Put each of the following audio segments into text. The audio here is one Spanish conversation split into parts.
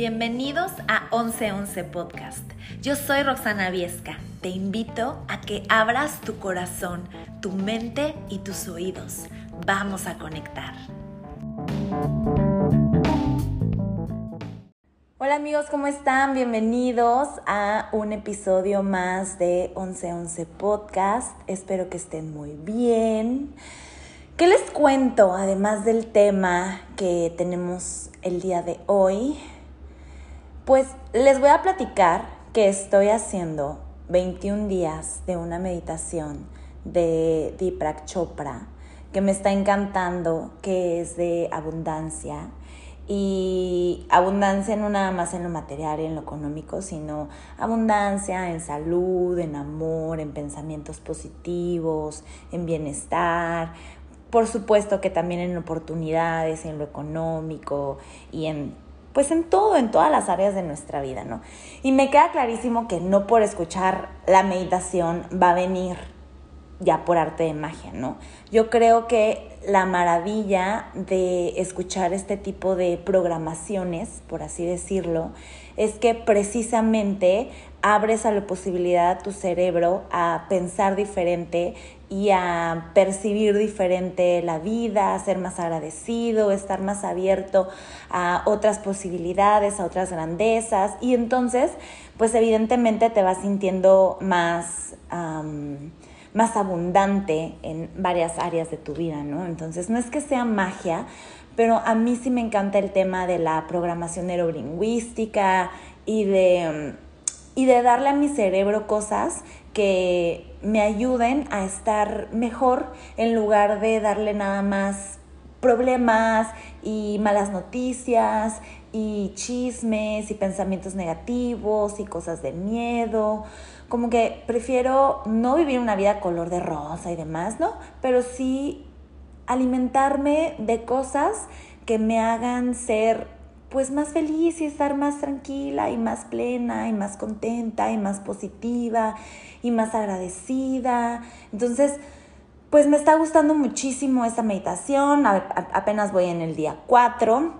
Bienvenidos a 1111 Podcast. Yo soy Roxana Viesca. Te invito a que abras tu corazón, tu mente y tus oídos. Vamos a conectar. Hola amigos, ¿cómo están? Bienvenidos a un episodio más de 1111 Podcast. Espero que estén muy bien. ¿Qué les cuento además del tema que tenemos el día de hoy? Pues les voy a platicar que estoy haciendo 21 días de una meditación de Deepak Chopra que me está encantando, que es de abundancia. Y abundancia no nada más en lo material y en lo económico, sino abundancia en salud, en amor, en pensamientos positivos, en bienestar. Por supuesto que también en oportunidades, en lo económico y en pues en todo, en todas las áreas de nuestra vida, ¿no? Y me queda clarísimo que no por escuchar la meditación va a venir ya por arte de magia, ¿no? Yo creo que la maravilla de escuchar este tipo de programaciones, por así decirlo, es que precisamente abres a la posibilidad a tu cerebro a pensar diferente y a percibir diferente la vida, a ser más agradecido, estar más abierto a otras posibilidades, a otras grandezas. Y entonces, pues evidentemente te vas sintiendo más, más abundante en varias áreas de tu vida, ¿no? Entonces, no es que sea magia, pero a mí sí me encanta el tema de la programación neurolingüística y de, y de darle a mi cerebro cosas que me ayuden a estar mejor en lugar de darle nada más problemas y malas noticias y chismes y pensamientos negativos y cosas de miedo. Como que prefiero no vivir una vida color de rosa y demás, ¿no? Pero sí alimentarme de cosas que me hagan ser pues más feliz y estar más tranquila y más plena y más contenta y más positiva y más agradecida. Entonces, pues me está gustando muchísimo esta meditación. apenas voy en el día 4.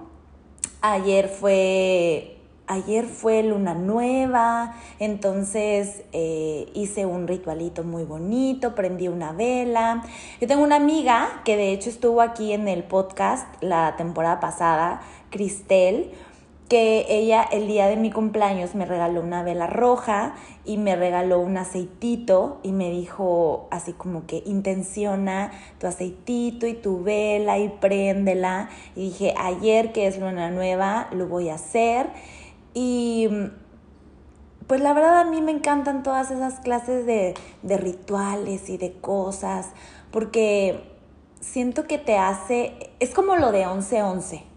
Ayer fue ayer fue luna nueva, entonces eh, hice un ritualito muy bonito, prendí una vela. Yo tengo una amiga que de hecho estuvo aquí en el podcast la temporada pasada, Cristel, que ella el día de mi cumpleaños me regaló una vela roja y me regaló un aceitito y me dijo así como que intenciona tu aceitito y tu vela y préndela. Y dije, ayer que es luna nueva, lo voy a hacer. Y pues la verdad a mí me encantan todas esas clases de, de rituales y de cosas, porque siento que te hace, es como lo de 11-11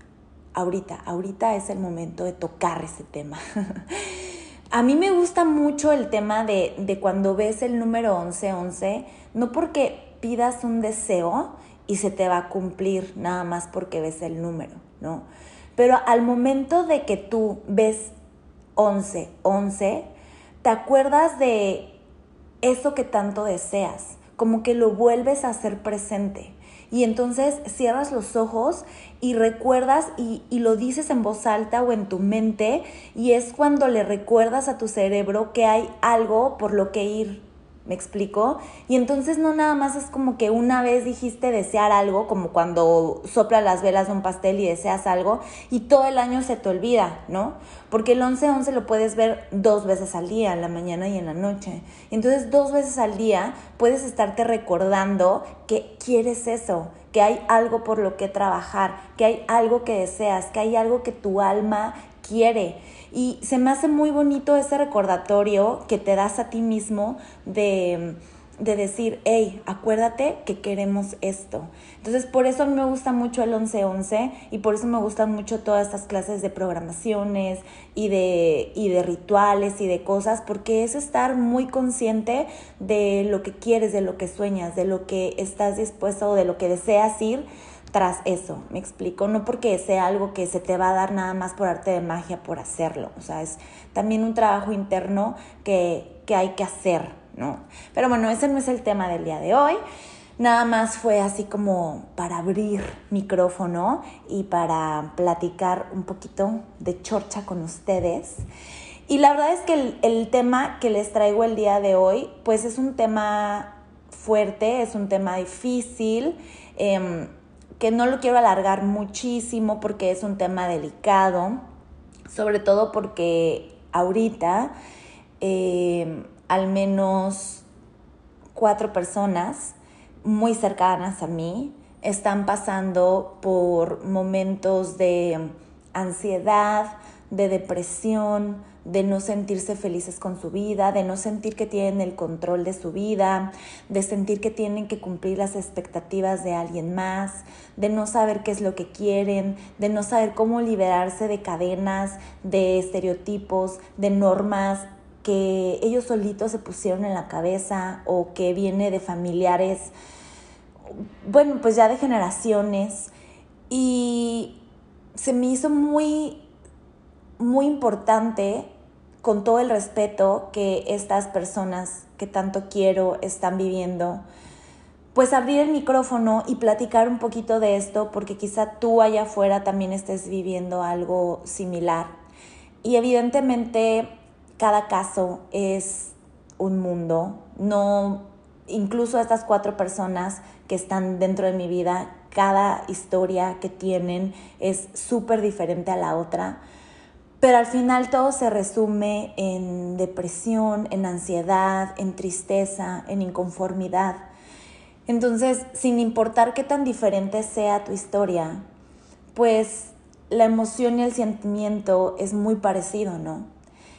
ahorita, ahorita es el momento de tocar ese tema. A mí me gusta mucho el tema de, de cuando ves el número 1111, no porque pidas un deseo y se te va a cumplir nada más porque ves el número, ¿no? Pero al momento de que tú ves 1111, te acuerdas de eso que tanto deseas, como que lo vuelves a hacer presente. Y entonces cierras los ojos y recuerdas y, y, lo dices en voz alta o en tu mente y es cuando le recuerdas a tu cerebro que hay algo por lo que ir ¿Me explico? Y entonces no nada más es como que una vez dijiste desear algo, como cuando soplas las velas de un pastel y deseas algo, y todo el año se te olvida, ¿no? Porque el 11-11 lo puedes ver dos veces al día, en la mañana y en la noche. Entonces dos veces al día puedes estarte recordando que quieres eso, que hay algo por lo que trabajar, que hay algo que deseas, que hay algo que tu alma quiere. Y se me hace muy bonito ese recordatorio que te das a ti mismo de, de decir, hey, acuérdate que queremos esto. Entonces, por eso a mí me gusta mucho el 1111 y por eso me gustan mucho todas estas clases de programaciones y de, y de rituales y de cosas, porque es estar muy consciente de lo que quieres, de lo que sueñas, de lo que estás dispuesto o de lo que deseas ir tras eso, me explico, no porque sea algo que se te va a dar nada más por arte de magia por hacerlo, o sea, es también un trabajo interno que, que hay que hacer, ¿no? Pero bueno, ese no es el tema del día de hoy. Nada más fue así como para abrir micrófono y para platicar un poquito de chorcha con ustedes. Y la verdad es que el, tema que les traigo el día de hoy, pues es un tema fuerte, es un tema difícil, em, que no lo quiero alargar muchísimo porque es un tema delicado, sobre todo porque ahorita em, al menos cuatro personas muy cercanas a mí están pasando por momentos de ansiedad, de depresión, de no sentirse felices con su vida, de no sentir que tienen el control de su vida, de sentir que tienen que cumplir las expectativas de alguien más, de no saber qué es lo que quieren, de no saber cómo liberarse de cadenas, de estereotipos, de normas que ellos solitos se pusieron en la cabeza o que viene de familiares, bueno, pues ya de generaciones. Y se me hizo muy, muy importante, con todo el respeto que estas personas que tanto quiero están viviendo, pues abrir el micrófono y platicar un poquito de esto, porque quizá tú allá afuera también estés viviendo algo similar. Y evidentemente cada caso es un mundo, no, incluso estas cuatro personas que están dentro de mi vida, cada historia que tienen es súper diferente a la otra, pero al final todo se resume en depresión, en ansiedad, en tristeza, en inconformidad. Entonces, sin importar qué tan diferente sea tu historia, pues la emoción y el sentimiento es muy parecido, ¿no?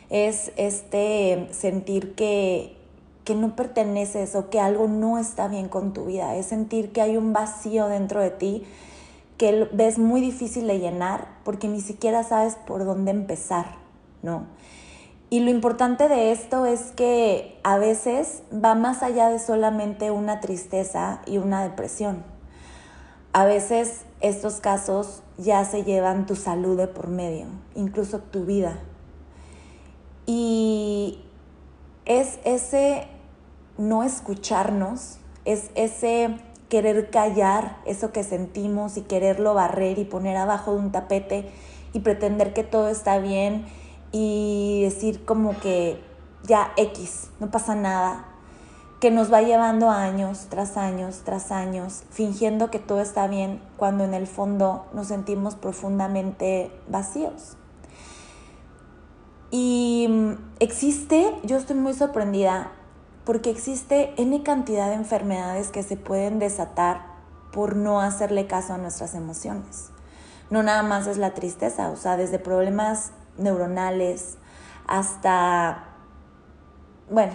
es este sentir que, que no perteneces o que algo no está bien con tu vida, es sentir que hay un vacío dentro de ti que ves muy difícil de llenar porque ni siquiera sabes por dónde empezar, ¿no? Y lo importante de esto es que a veces va más allá de solamente una tristeza y una depresión. A veces estos casos ya se llevan tu salud de por medio, incluso tu vida. Y es ese no escucharnos, es ese querer callar eso que sentimos y quererlo barrer y poner abajo de un tapete y pretender que todo está bien y decir como que ya X, no pasa nada, que nos va llevando años tras años tras años, fingiendo que todo está bien cuando en el fondo nos sentimos profundamente vacíos. Y mm, existe, yo estoy muy sorprendida, porque existe N cantidad de enfermedades que se pueden desatar por no hacerle caso a nuestras emociones. No nada más es la tristeza, o sea, desde problemas neuronales hasta, bueno,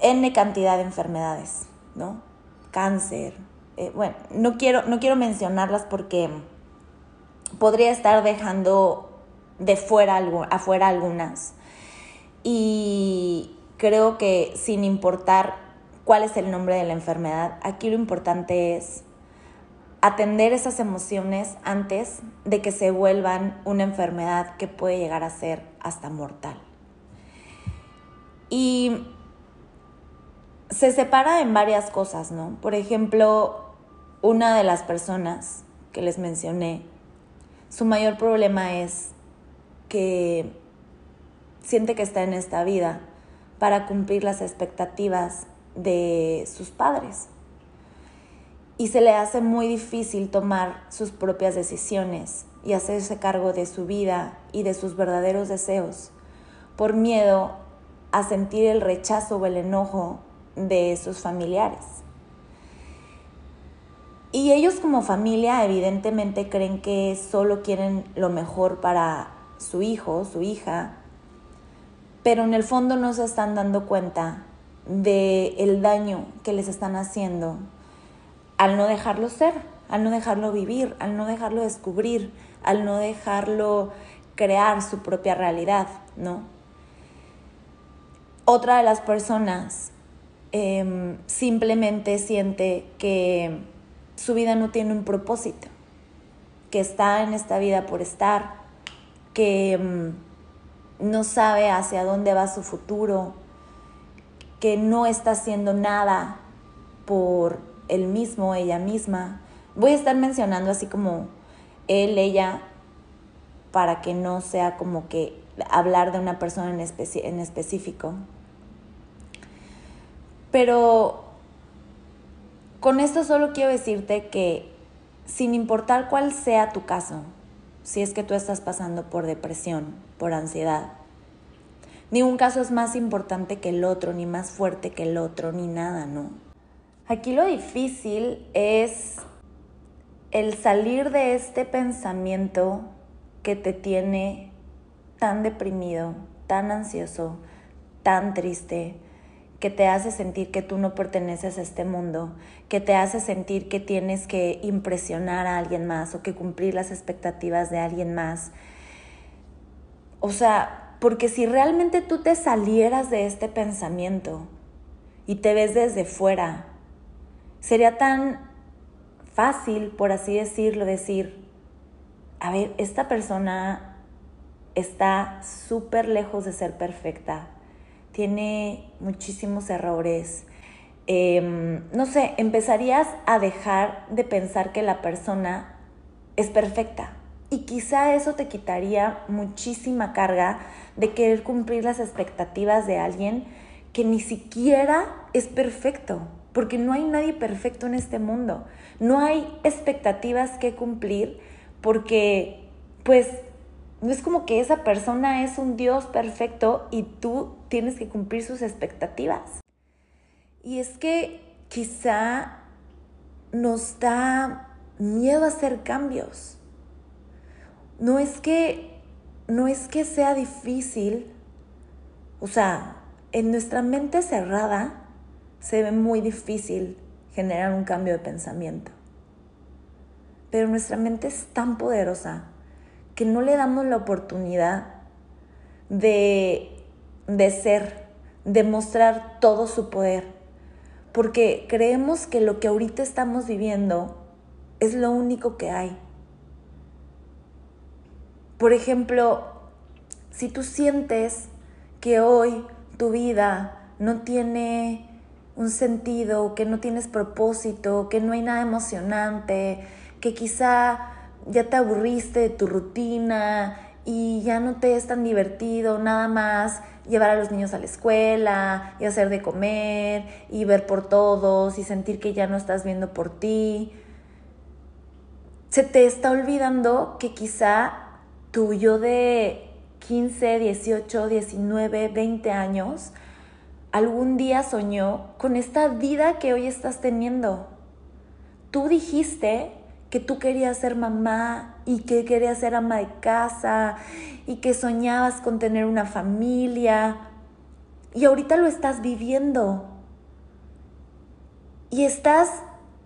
N cantidad de enfermedades, ¿no? Cáncer. Eh, bueno, no quiero, no quiero mencionarlas porque podría estar dejando de fuera, afuera algunas. Y creo que sin importar cuál es el nombre de la enfermedad, aquí lo importante es atender esas emociones antes de que se vuelvan una enfermedad que puede llegar a ser hasta mortal. Y se separa en varias cosas, ¿no? Por ejemplo, una de las personas que les mencioné, su mayor problema es que siente que está en esta vida para cumplir las expectativas de sus padres. Y se le hace muy difícil tomar sus propias decisiones y hacerse cargo de su vida y de sus verdaderos deseos, por miedo a sentir el rechazo o el enojo de sus familiares. Y ellos como familia evidentemente creen que solo quieren lo mejor para su hijo, su hija, pero en el fondo no se están dando cuenta de el daño que les están haciendo al no dejarlo ser, al no dejarlo vivir, al no dejarlo descubrir, al no dejarlo crear su propia realidad, ¿no? Otra de las personas em, simplemente siente que su vida no tiene un propósito, que está en esta vida por estar, que mm, no sabe hacia dónde va su futuro, que no está haciendo nada por él mismo, ella misma. Voy a estar mencionando así como él, ella, para que no sea como que hablar de una persona en, en específico. Pero con esto solo quiero decirte que sin importar cuál sea tu caso, si es que tú estás pasando por depresión, por ansiedad, Ningún caso es más importante que el otro, ni más fuerte que el otro, ni nada, ¿no? Aquí lo difícil es el salir de este pensamiento que te tiene tan deprimido, tan ansioso, tan triste, que te hace sentir que tú no perteneces a este mundo, que te hace sentir que tienes que impresionar a alguien más o que cumplir las expectativas de alguien más. O sea, porque si realmente tú te salieras de este pensamiento y te ves desde fuera, sería tan fácil, por así decirlo, decir, a ver, esta persona está súper lejos de ser perfecta, tiene muchísimos errores. Em, no sé, empezarías a dejar de pensar que la persona es perfecta. Y quizá eso te quitaría muchísima carga de querer cumplir las expectativas de alguien que ni siquiera es perfecto, porque no hay nadie perfecto en este mundo. No hay expectativas que cumplir porque, pues, no es como que esa persona es un Dios perfecto y tú tienes que cumplir sus expectativas. Y es que quizá nos da miedo a hacer cambios. No es que no es que sea difícil, o sea, en nuestra mente cerrada se ve muy difícil generar un cambio de pensamiento. Pero nuestra mente es tan poderosa que no le damos la oportunidad de, de ser, de mostrar todo su poder. Porque creemos que lo que ahorita estamos viviendo es lo único que hay. Por ejemplo, si tú sientes que hoy tu vida no tiene un sentido, que no tienes propósito, que no hay nada emocionante, que quizá ya te aburriste de tu rutina y ya no te es tan divertido nada más llevar a los niños a la escuela y hacer de comer y ver por todos y sentir que ya no estás viendo por ti. Se te está olvidando que quizá tu yo de 15, 18, 19, 20 años, algún día soñó con esta vida que hoy estás teniendo. Tú dijiste que tú querías ser mamá y que querías ser ama de casa y que soñabas con tener una familia y ahorita lo estás viviendo. Y estás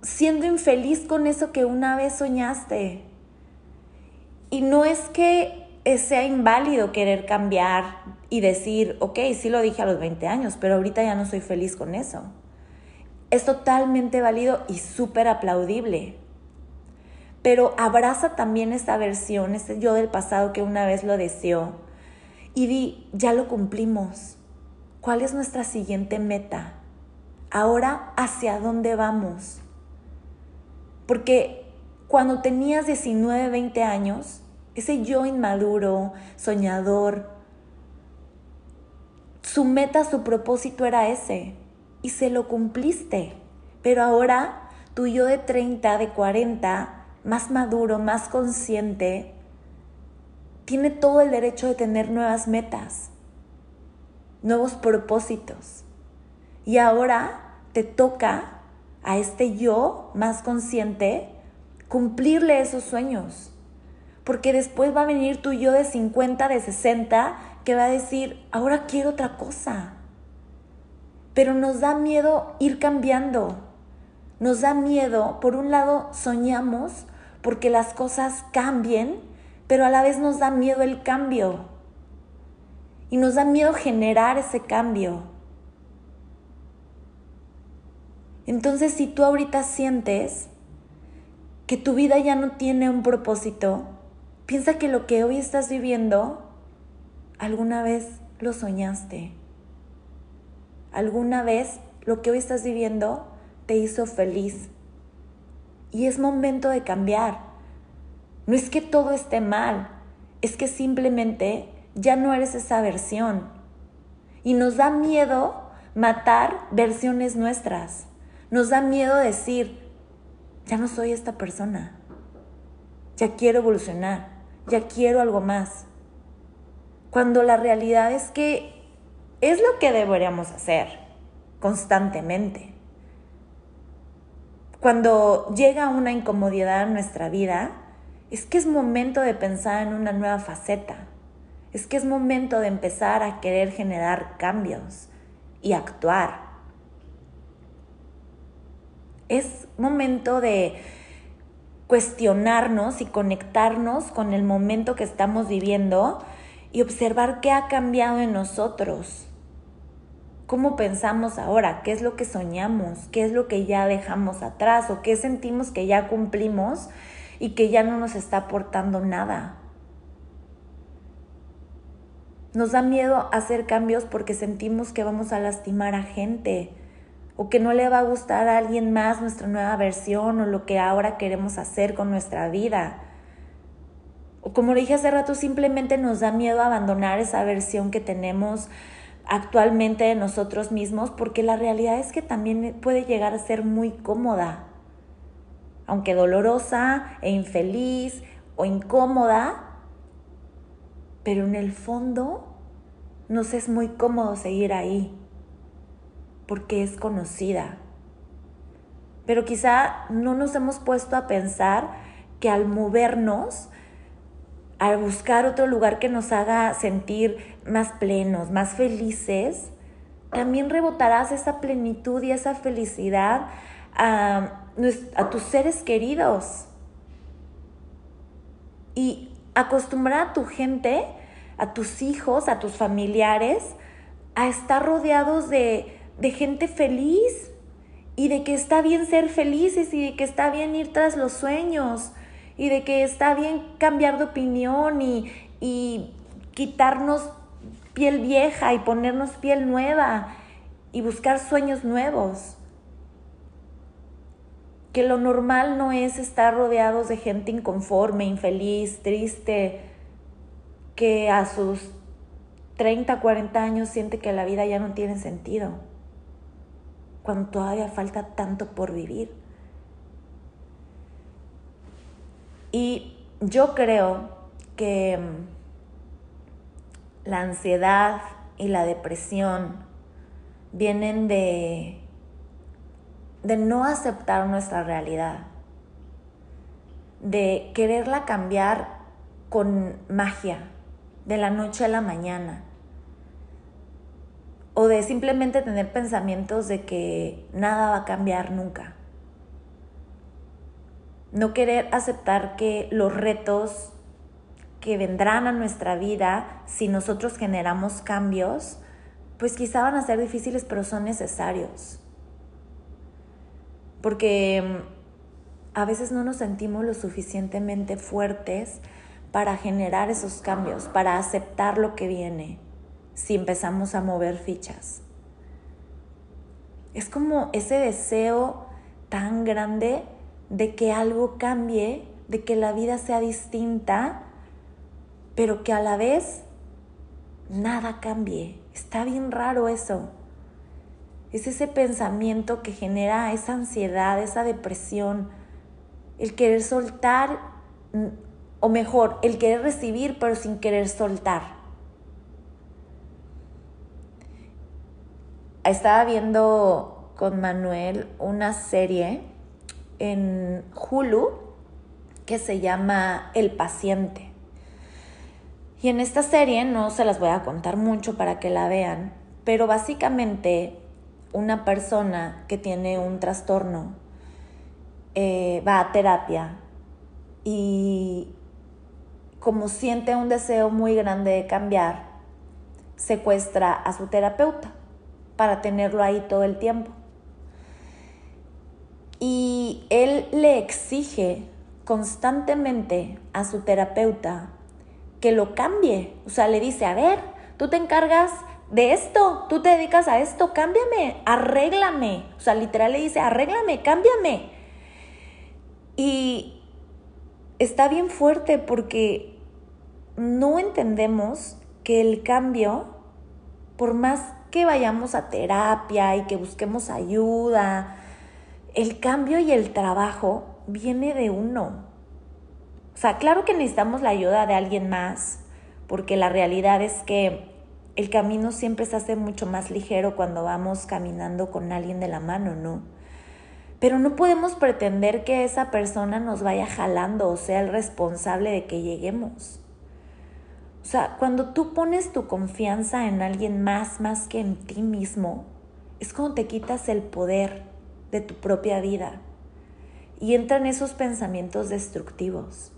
siendo infeliz con eso que una vez soñaste. Y no es que sea inválido querer cambiar y decir, ok, sí lo dije a los 20 años, pero ahorita ya no soy feliz con eso. Es totalmente válido y súper aplaudible. Pero abraza también esta versión, ese yo del pasado que una vez lo deseó y di, ya lo cumplimos. ¿Cuál es nuestra siguiente meta? Ahora, ¿hacia dónde vamos? Porque cuando tenías 19, 20 años, ese yo inmaduro, soñador, su meta, su propósito era ese y se lo cumpliste. Pero ahora tu yo de 30, de 40, más maduro, más consciente, tiene todo el derecho de tener nuevas metas, nuevos propósitos. Y ahora te toca a este yo más consciente cumplirle esos sueños. Porque después va a venir tu yo de 50, de 60, que va a decir, ahora quiero otra cosa. Pero nos da miedo ir cambiando. Nos da miedo, por un lado, soñamos porque las cosas cambien, pero a la vez nos da miedo el cambio. Y nos da miedo generar ese cambio. Entonces, si tú ahorita sientes que tu vida ya no tiene un propósito, piensa que lo que hoy estás viviendo, alguna vez lo soñaste. Alguna vez lo que hoy estás viviendo te hizo feliz y es momento de cambiar. No es que todo esté mal, es que simplemente ya no eres esa versión. Y nos da miedo matar versiones nuestras. Nos da miedo decir, ya no soy esta persona. Ya quiero evolucionar. Ya quiero algo más. Cuando la realidad es que es lo que deberíamos hacer constantemente. Cuando llega una incomodidad en nuestra vida, es que es momento de pensar en una nueva faceta. Es que es momento de empezar a querer generar cambios y actuar. Es momento de cuestionarnos y conectarnos con el momento que estamos viviendo y observar qué ha cambiado en nosotros. ¿Cómo pensamos ahora? ¿Qué es lo que soñamos? ¿Qué es lo que ya dejamos atrás? ¿O qué sentimos que ya cumplimos y que ya no nos está aportando nada? Nos da miedo hacer cambios porque sentimos que vamos a lastimar a gente o que no le va a gustar a alguien más nuestra nueva versión o lo que ahora queremos hacer con nuestra vida. O como dije hace rato, simplemente nos da miedo abandonar esa versión que tenemos actualmente de nosotros mismos porque la realidad es que también puede llegar a ser muy cómoda. Aunque dolorosa e infeliz o incómoda, pero en el fondo nos es muy cómodo seguir ahí, porque es conocida. Pero quizá no nos hemos puesto a pensar que al movernos, al buscar otro lugar que nos haga sentir más plenos, más felices, también rebotarás esa plenitud y esa felicidad a, a tus seres queridos. Y acostumbrar a tu gente, a tus hijos, a tus familiares, a estar rodeados de, de gente feliz y de que está bien ser felices y de que está bien ir tras los sueños y de que está bien cambiar de opinión y, y quitarnos piel vieja y ponernos piel nueva y buscar sueños nuevos. Que lo normal no es estar rodeados de gente inconforme, infeliz, triste, que a sus 30, 40 años siente que la vida ya no tiene sentido, cuando todavía falta tanto por vivir. Y yo creo que mm, la ansiedad y la depresión vienen de de no aceptar nuestra realidad, de quererla cambiar con magia, de la noche a la mañana, o de simplemente tener pensamientos de que nada va a cambiar nunca. No querer aceptar que los retos que vendrán a nuestra vida si nosotros generamos cambios, pues quizá van a ser difíciles, pero son necesarios porque mm, a veces no nos sentimos lo suficientemente fuertes para generar esos cambios, para aceptar lo que viene, si empezamos a mover fichas. Es como ese deseo tan grande de que algo cambie, de que la vida sea distinta, pero que a la vez nada cambie. Está bien raro eso. Es ese pensamiento que genera esa ansiedad, esa depresión, el querer soltar, mm, o mejor, el querer recibir pero sin querer soltar. Estaba viendo con Manuel una serie en Hulu que se llama El paciente. Y en esta serie no se las voy a contar mucho para que la vean, pero básicamente una persona que tiene un trastorno eh, va a terapia y como siente un deseo muy grande de cambiar, secuestra a su terapeuta para tenerlo ahí todo el tiempo. Y él le exige constantemente a su terapeuta que lo cambie. O sea, le dice, a ver, tú te encargas de esto, tú te dedicas a esto, cámbiame, arréglame. O sea, literal le dice, arréglame, cámbiame. Y está bien fuerte porque no entendemos que el cambio, por más que vayamos a terapia y que busquemos ayuda, el cambio y el trabajo viene de uno. O sea, claro que necesitamos la ayuda de alguien más, porque la realidad es que el camino siempre se hace mucho más ligero cuando vamos caminando con alguien de la mano, ¿no? Pero no podemos pretender que esa persona nos vaya jalando o sea el responsable de que lleguemos. O sea, cuando tú pones tu confianza en alguien más, más que en ti mismo, es cuando te quitas el poder de tu propia vida y entran esos pensamientos destructivos.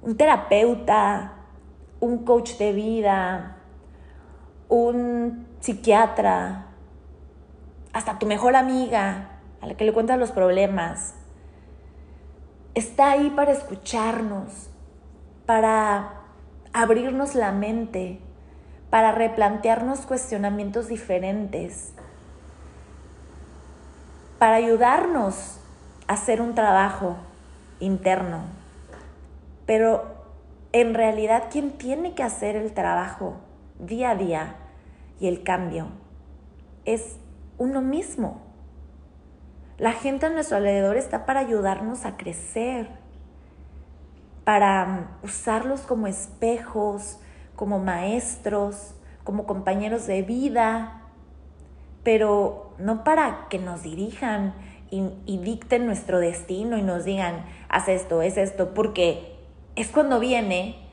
Un terapeuta, un coach de vida, un psiquiatra, hasta tu mejor amiga a la que le cuentas los problemas, está ahí para escucharnos, para abrirnos la mente, para replantearnos cuestionamientos diferentes, para ayudarnos a hacer un trabajo interno. Pero en realidad, ¿quién tiene que hacer el trabajo día a día y el cambio? Es uno mismo. La gente a nuestro alrededor está para ayudarnos a crecer, para mm, usarlos como espejos, como maestros, como compañeros de vida, pero no para que nos dirijan y, dicten nuestro destino y nos digan, haz esto, es esto, porque es cuando viene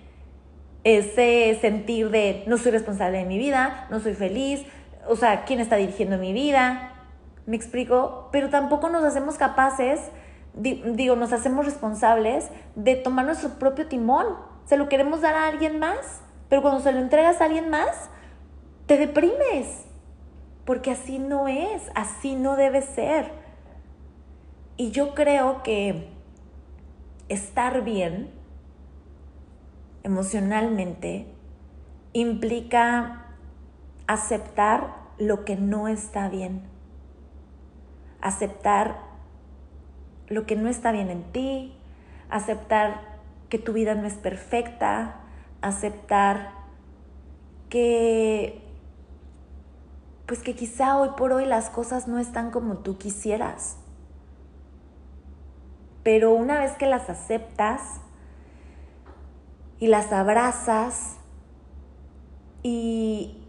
ese sentir de no soy responsable de mi vida, no soy feliz, o sea, ¿quién está dirigiendo mi vida? ¿Me explico? Pero tampoco nos hacemos capaces, digo, nos hacemos responsables de tomar nuestro propio timón. Se lo queremos dar a alguien más, pero cuando se lo entregas a alguien más, te deprimes. Porque así no es, así no debe ser. Y yo creo que estar bien emocionalmente implica aceptar lo que no está bien, aceptar lo que no está bien en ti, aceptar que tu vida no es perfecta, aceptar que pues que quizá hoy por hoy las cosas no están como tú quisieras. Pero una vez que las aceptas, y las abrazas y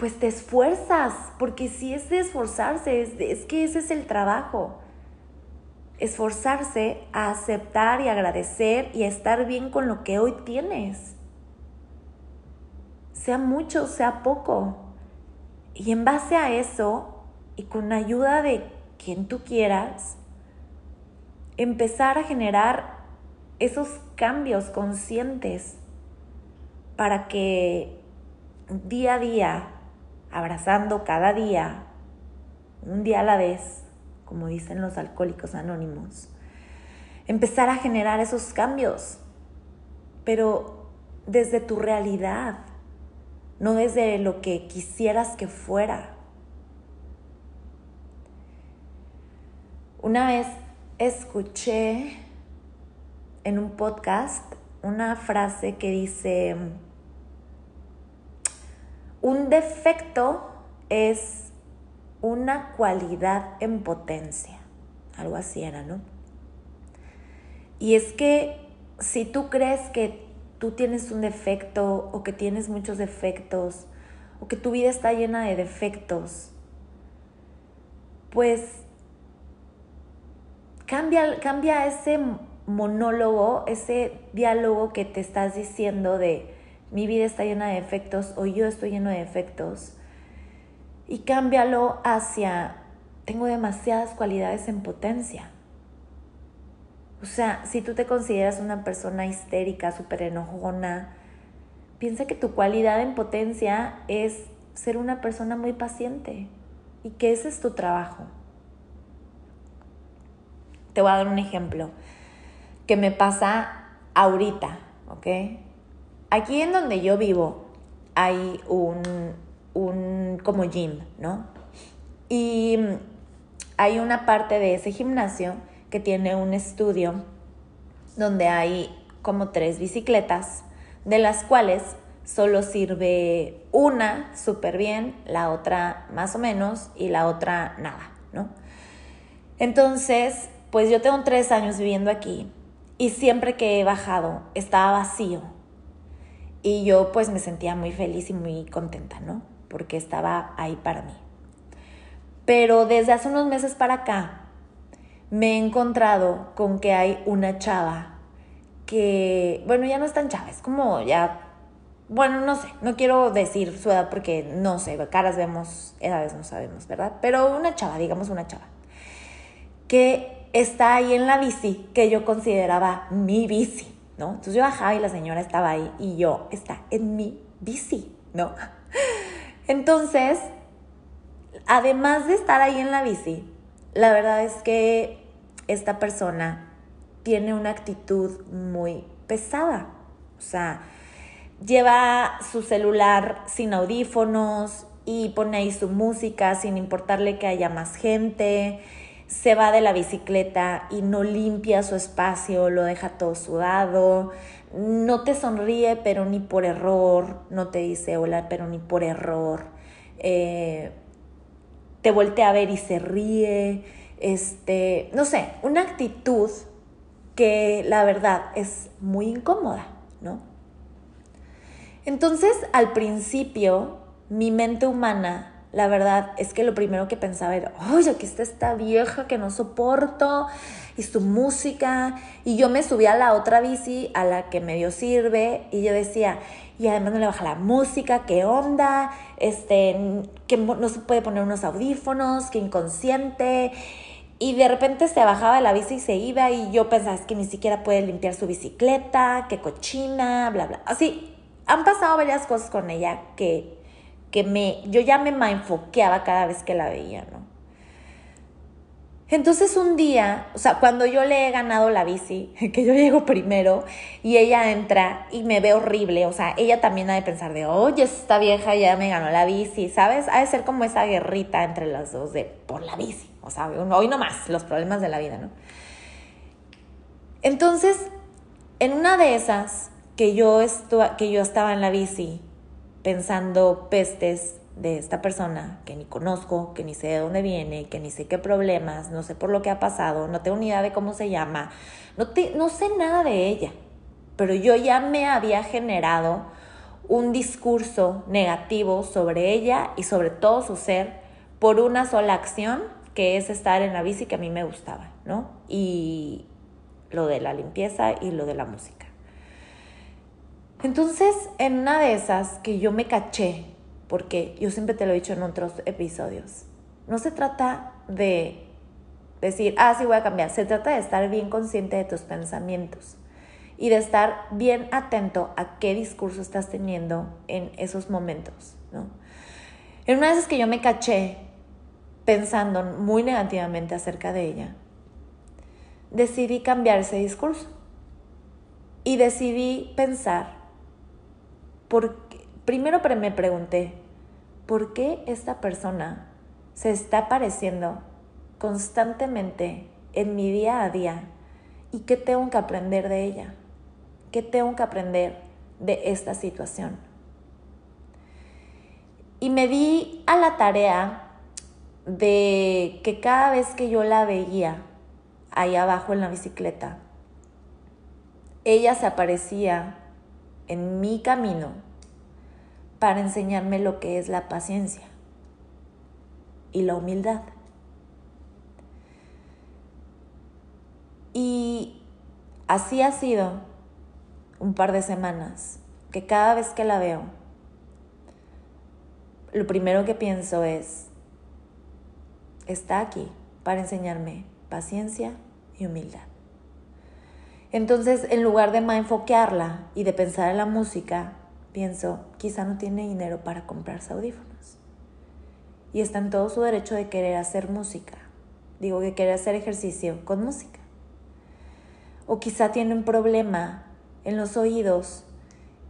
pues te esfuerzas, porque si es de esforzarse, es, es que ese es el trabajo. Esforzarse a aceptar y agradecer y a estar bien con lo que hoy tienes. Sea mucho, sea poco. Y en base a eso, y con ayuda de quien tú quieras, empezar a generar esos cambios conscientes para que día a día, abrazando cada día, un día a la vez, como dicen los alcohólicos anónimos, empezar a generar esos cambios, pero desde tu realidad, no desde lo que quisieras que fuera. Una vez escuché en un podcast una frase que dice, un defecto es una cualidad en potencia. Algo así era, ¿no? Y es que si tú crees que tú tienes un defecto o que tienes muchos defectos o que tu vida está llena de defectos, pues cambia, cambia ese monólogo, ese diálogo que te estás diciendo de mi vida está llena de defectos o yo estoy lleno de defectos y cámbialo hacia tengo demasiadas cualidades en potencia. O sea, si tú te consideras una persona histérica, súper enojona, piensa que tu cualidad en potencia es ser una persona muy paciente y que ese es tu trabajo. Te voy a dar un ejemplo que me pasa ahorita, ¿ok? Aquí en donde yo vivo hay un, un como gym, ¿no? Y hay una parte de ese gimnasio que tiene un estudio donde hay como tres bicicletas, de las cuales solo sirve una súper bien, la otra más o menos y la otra nada, ¿no? Entonces, pues yo tengo tres años viviendo aquí y siempre que he bajado estaba vacío y yo pues me sentía muy feliz y muy contenta, ¿no? Porque estaba ahí para mí. Pero desde hace unos meses para acá me he encontrado con que hay una chava que, bueno, ya no es tan chava, es como ya bueno, no sé, no quiero decir su edad porque no sé, caras vemos, edades no sabemos, ¿verdad? Pero una chava, digamos una chava, que está ahí en la bici que yo consideraba mi bici, ¿no? Entonces yo bajaba y la señora estaba ahí y yo está en mi bici, ¿no? Entonces, además de estar ahí en la bici, la verdad es que esta persona tiene una actitud muy pesada, o sea, lleva su celular sin audífonos y pone ahí su música sin importarle que haya más gente, se va de la bicicleta y no limpia su espacio, lo deja todo sudado, no te sonríe pero ni por error, no te dice hola pero ni por error, eh, te voltea a ver y se ríe, este, no sé, una actitud que la verdad es muy incómoda, ¿no? Entonces, al principio, mi mente humana, la verdad es que lo primero que pensaba era, oye, aquí está esta vieja que no soporto y su música. Y yo me subí a la otra bici, a la que medio sirve, y yo decía, y además no le baja la música, qué onda, este, que no se puede poner unos audífonos, qué inconsciente. Y de repente se bajaba de la bici y se iba y yo pensaba, es que ni siquiera puede limpiar su bicicleta, qué cochina, bla, bla. Así, han pasado varias cosas con ella que, que me, yo ya me enfoqueaba cada vez que la veía, ¿no? Entonces un día, o sea, cuando yo le he ganado la bici, que yo llego primero y ella entra y me ve horrible, o sea, ella también ha de pensar de, oye, esta vieja ya me ganó la bici, ¿sabes? Ha de ser como esa guerrita entre las dos de por la bici, o sea, hoy no más, los problemas de la vida, ¿no? Entonces, en una de esas, que yo, que yo estaba en la bici pensando pestes de esta persona que ni conozco, que ni sé de dónde viene, que ni sé qué problemas, no sé por lo que ha pasado, no tengo ni idea de cómo se llama, no, no sé nada de ella, pero yo ya me había generado un discurso negativo sobre ella y sobre todo su ser por una sola acción que es estar en la bici que a mí me gustaba, ¿no? Y lo de la limpieza y lo de la música. Entonces, en una de esas que yo me caché, porque yo siempre te lo he dicho en otros episodios, no se trata de decir, ah, sí voy a cambiar, se trata de estar bien consciente de tus pensamientos y de estar bien atento a qué discurso estás teniendo en esos momentos, ¿no? En una de esas que yo me caché pensando muy negativamente acerca de ella, decidí cambiar ese discurso y decidí pensar primero me pregunté, ¿por qué esta persona se está apareciendo constantemente en mi día a día? ¿Y qué tengo que aprender de ella? ¿Qué tengo que aprender de esta situación? Y me di a la tarea de que cada vez que yo la veía ahí abajo en la bicicleta, ella se aparecía en mi camino para enseñarme lo que es la paciencia y la humildad. Y así ha sido un par de semanas, que cada vez que la veo, lo primero que pienso es, está aquí para enseñarme paciencia y humildad. Entonces, en lugar de enfoquearla y de pensar en la música, pienso, quizá no tiene dinero para comprarse audífonos. Y está en todo su derecho de querer hacer música. Digo que quiere hacer ejercicio con música. O quizá tiene un problema en los oídos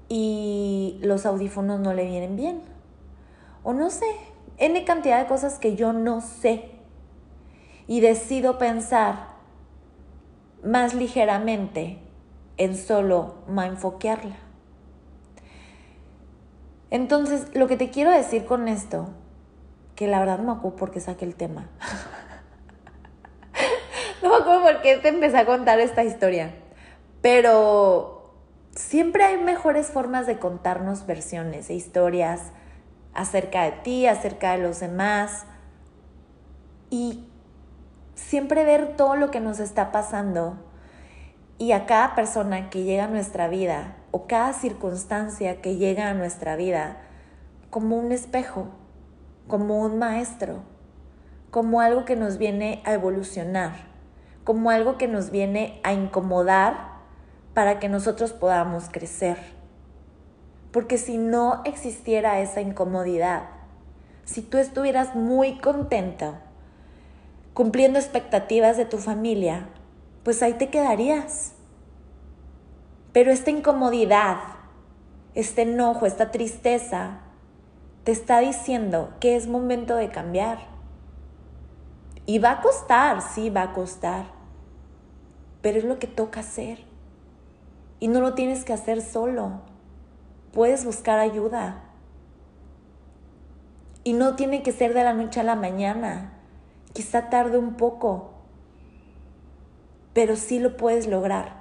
y los audífonos no le vienen bien. O no sé, N cantidad de cosas que yo no sé. y decido pensar más ligeramente en solo enfoquearla. Entonces, lo que te quiero decir con esto, que la verdad me acuerdo por qué saqué el tema. no me acuerdo por qué te empecé a contar esta historia. Pero siempre hay mejores formas de contarnos versiones e historias acerca de ti, acerca de los demás. Y siempre ver todo lo que nos está pasando y a cada persona que llega a nuestra vida o cada circunstancia que llega a nuestra vida como un espejo, como un maestro, como algo que nos viene a evolucionar, como algo que nos viene a incomodar para que nosotros podamos crecer. Porque si no existiera esa incomodidad, si tú estuvieras muy contento cumpliendo expectativas de tu familia, pues ahí te quedarías. Pero esta incomodidad, este enojo, esta tristeza, te está diciendo que es momento de cambiar. Y va a costar, sí, va a costar. Pero es lo que toca hacer. Y no lo tienes que hacer solo. Puedes buscar ayuda. Y no tiene que ser de la noche a la mañana. Quizá tarde un poco. Pero sí lo puedes lograr.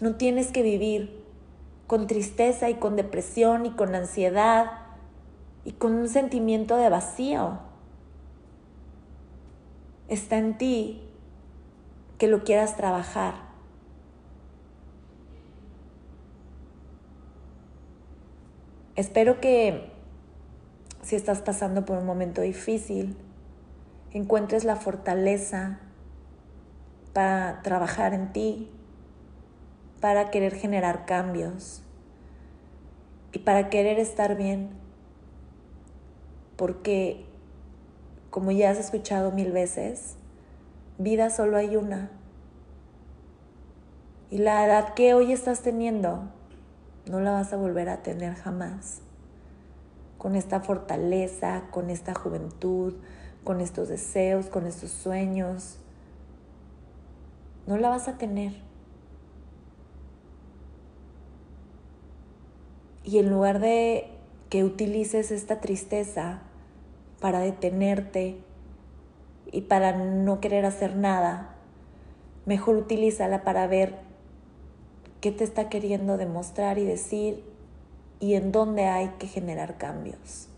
No tienes que vivir con tristeza y con depresión y con ansiedad y con un sentimiento de vacío. Está en ti que lo quieras trabajar. Espero que si estás pasando por un momento difícil, encuentres la fortaleza para trabajar en ti, para querer generar cambios y para querer estar bien. Porque, como ya has escuchado mil veces, vida solo hay una. Y la edad que hoy estás teniendo, no la vas a volver a tener jamás. Con esta fortaleza, con esta juventud, con estos deseos, con estos sueños. No la vas a tener. Y en lugar de que utilices esta tristeza para detenerte y para no querer hacer nada, mejor utilízala para ver qué te está queriendo demostrar y decir y en dónde hay que generar cambios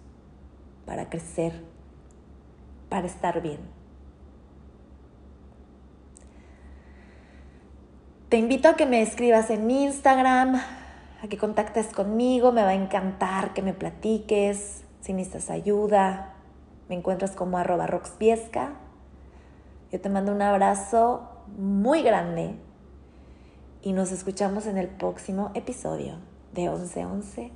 para crecer, para estar bien. Te invito a que me escribas en Instagram, a que contactes conmigo, me va a encantar que me platiques, si necesitas ayuda, me encuentras como arroba. Yo te mando un abrazo muy grande y nos escuchamos en el próximo episodio de 1111